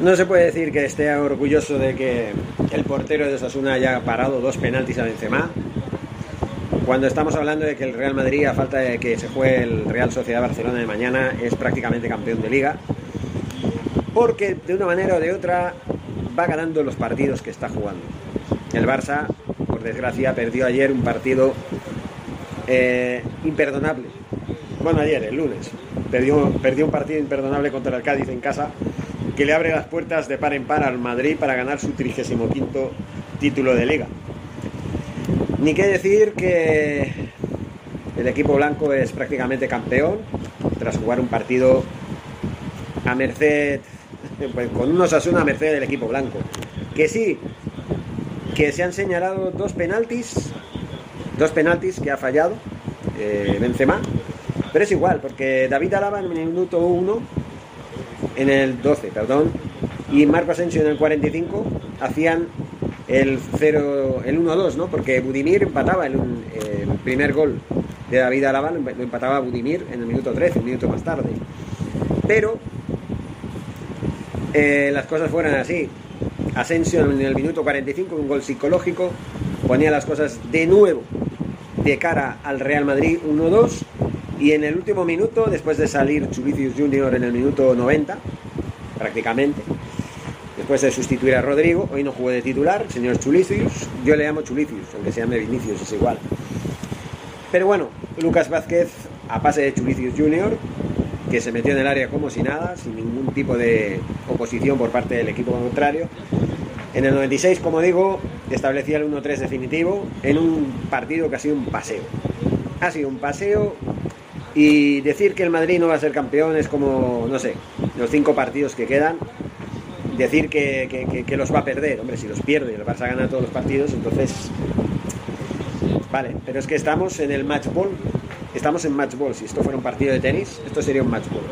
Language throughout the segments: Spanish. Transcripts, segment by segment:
No se puede decir que esté orgulloso de que el portero de Osasuna haya parado dos penaltis a Benzema. Cuando estamos hablando de que el Real Madrid, a falta de que se juegue el Real Sociedad Barcelona de mañana, es prácticamente campeón de liga. Porque de una manera o de otra va ganando los partidos que está jugando. El Barça, por desgracia, perdió ayer un partido eh, imperdonable. Bueno, ayer, el lunes. Perdió, perdió un partido imperdonable contra el Cádiz en casa que le abre las puertas de par en par al Madrid para ganar su 35 título de liga. Ni qué decir que el equipo blanco es prácticamente campeón tras jugar un partido a merced, pues con unos Asuna a merced del equipo blanco. Que sí, que se han señalado dos penaltis, dos penaltis que ha fallado eh, Benzema, pero es igual, porque David Alaba en el minuto 1, en el 12, perdón, y Marco Asensio en el 45 hacían el 0, el 1-2, ¿no? Porque Budimir empataba el, el, primer gol de David Alaba, lo empataba Budimir en el minuto 13, un minuto más tarde. Pero eh, las cosas fueron así. Asensio en el minuto 45, un gol psicológico, ponía las cosas de nuevo de cara al Real Madrid 1-2 y en el último minuto, después de salir Chulicius Junior en el minuto 90, prácticamente, después de sustituir a Rodrigo, hoy no jugó de titular, señor Chulicius, yo le llamo Chulicius, aunque se llame Vinicius, es igual. Pero bueno, Lucas Vázquez a pase de Chulicius Junior, que se metió en el área como si nada, sin ningún tipo de oposición por parte del equipo contrario. En el 96, como digo, establecía el 1-3 definitivo en un partido que ha sido un paseo. Ha sido un paseo y decir que el Madrid no va a ser campeón es como, no sé, los cinco partidos que quedan, decir que, los va a perder. Hombre, si los pierde, el Barça gana todos los partidos, entonces... Vale, pero es que estamos en el match ball. Estamos en match ball. Si esto fuera un partido de tenis, esto sería un match ball.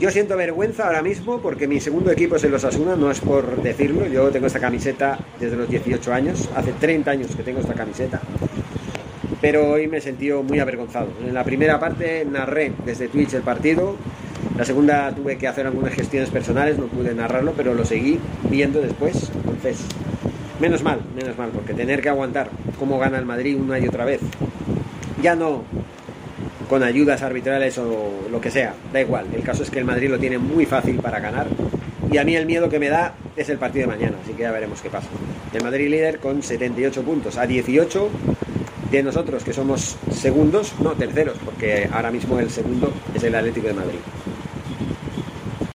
Yo siento vergüenza ahora mismo porque mi segundo equipo es el Osasuna, no es por decirlo. Yo tengo esta camiseta desde los 18 años, hace 30 años que tengo esta camiseta pero hoy me he sentido muy avergonzado. En la primera parte narré desde Twitch el partido, la segunda tuve que hacer algunas gestiones personales, no pude narrarlo, pero lo seguí viendo después. Entonces, menos mal, menos mal, porque tener que aguantar cómo gana el Madrid una y otra vez, ya no con ayudas arbitrales o lo que sea, da igual. El caso es que el Madrid lo tiene muy fácil para ganar. Y a mí el miedo que me da es el partido de mañana, así que ya veremos qué pasa. El Madrid líder con 78 puntos, a 18 de nosotros que somos segundos, no terceros, porque ahora mismo el segundo es el Atlético de Madrid.